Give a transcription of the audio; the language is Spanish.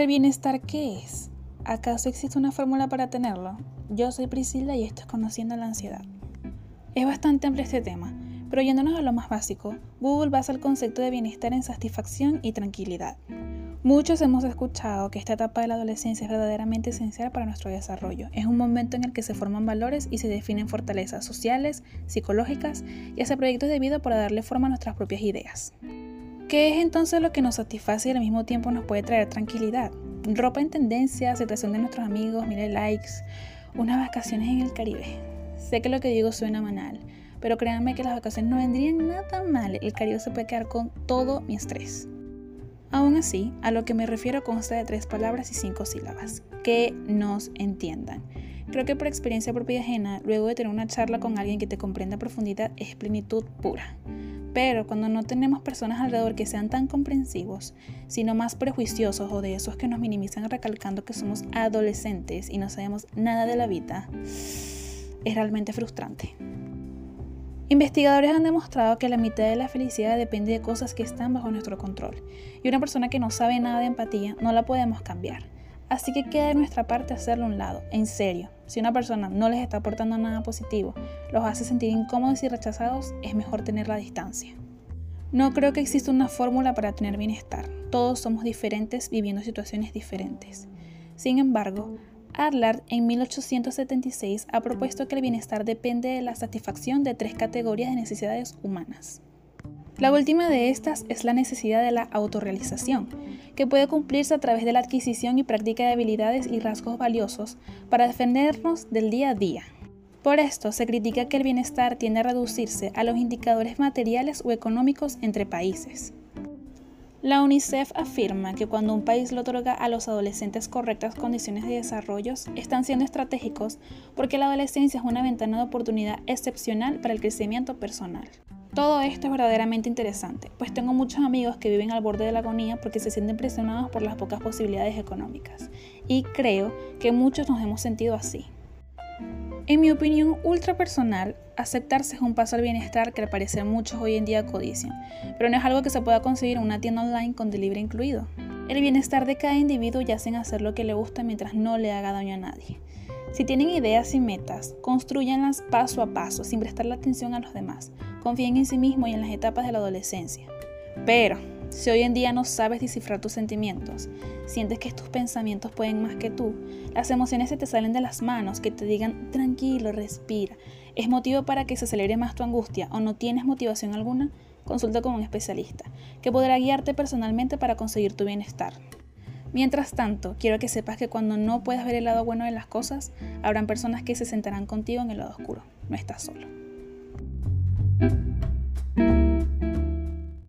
¿El bienestar qué es? ¿Acaso existe una fórmula para tenerlo? Yo soy Priscila y esto es Conociendo la Ansiedad. Es bastante amplio este tema, pero yéndonos a lo más básico, Google basa el concepto de bienestar en satisfacción y tranquilidad. Muchos hemos escuchado que esta etapa de la adolescencia es verdaderamente esencial para nuestro desarrollo. Es un momento en el que se forman valores y se definen fortalezas sociales, psicológicas y hace proyectos de vida para darle forma a nuestras propias ideas. ¿Qué es entonces lo que nos satisface y al mismo tiempo nos puede traer tranquilidad? Ropa en tendencia, aceptación de nuestros amigos, mire likes, unas vacaciones en el Caribe. Sé que lo que digo suena banal, pero créanme que las vacaciones no vendrían nada mal. El Caribe se puede quedar con todo mi estrés. Aún así, a lo que me refiero consta de tres palabras y cinco sílabas. Que nos entiendan. Creo que por experiencia propia ajena, luego de tener una charla con alguien que te comprenda a profundidad, es plenitud pura. Pero cuando no tenemos personas alrededor que sean tan comprensivos, sino más prejuiciosos o de esos que nos minimizan recalcando que somos adolescentes y no sabemos nada de la vida, es realmente frustrante. Investigadores han demostrado que la mitad de la felicidad depende de cosas que están bajo nuestro control, y una persona que no sabe nada de empatía no la podemos cambiar. Así que queda de nuestra parte hacerlo a un lado, en serio. Si una persona no les está aportando nada positivo, los hace sentir incómodos y rechazados, es mejor tener la distancia. No creo que exista una fórmula para tener bienestar. Todos somos diferentes viviendo situaciones diferentes. Sin embargo, Adler en 1876 ha propuesto que el bienestar depende de la satisfacción de tres categorías de necesidades humanas. La última de estas es la necesidad de la autorrealización, que puede cumplirse a través de la adquisición y práctica de habilidades y rasgos valiosos para defendernos del día a día. Por esto se critica que el bienestar tiende a reducirse a los indicadores materiales o económicos entre países. La UNICEF afirma que cuando un país le otorga a los adolescentes correctas condiciones de desarrollo, están siendo estratégicos porque la adolescencia es una ventana de oportunidad excepcional para el crecimiento personal. Todo esto es verdaderamente interesante, pues tengo muchos amigos que viven al borde de la agonía porque se sienten presionados por las pocas posibilidades económicas, y creo que muchos nos hemos sentido así. En mi opinión ultra personal, aceptarse es un paso al bienestar que al parecer muchos hoy en día codician, pero no es algo que se pueda conseguir en una tienda online con delivery incluido. El bienestar de cada individuo yace en hacer lo que le gusta mientras no le haga daño a nadie. Si tienen ideas y metas, construyanlas paso a paso, sin prestarle atención a los demás. Confíen en sí mismo y en las etapas de la adolescencia. Pero, si hoy en día no sabes descifrar tus sentimientos, sientes que tus pensamientos pueden más que tú, las emociones se te salen de las manos, que te digan tranquilo, respira, es motivo para que se acelere más tu angustia o no tienes motivación alguna, consulta con un especialista, que podrá guiarte personalmente para conseguir tu bienestar. Mientras tanto, quiero que sepas que cuando no puedas ver el lado bueno de las cosas, habrán personas que se sentarán contigo en el lado oscuro. No estás solo. thank you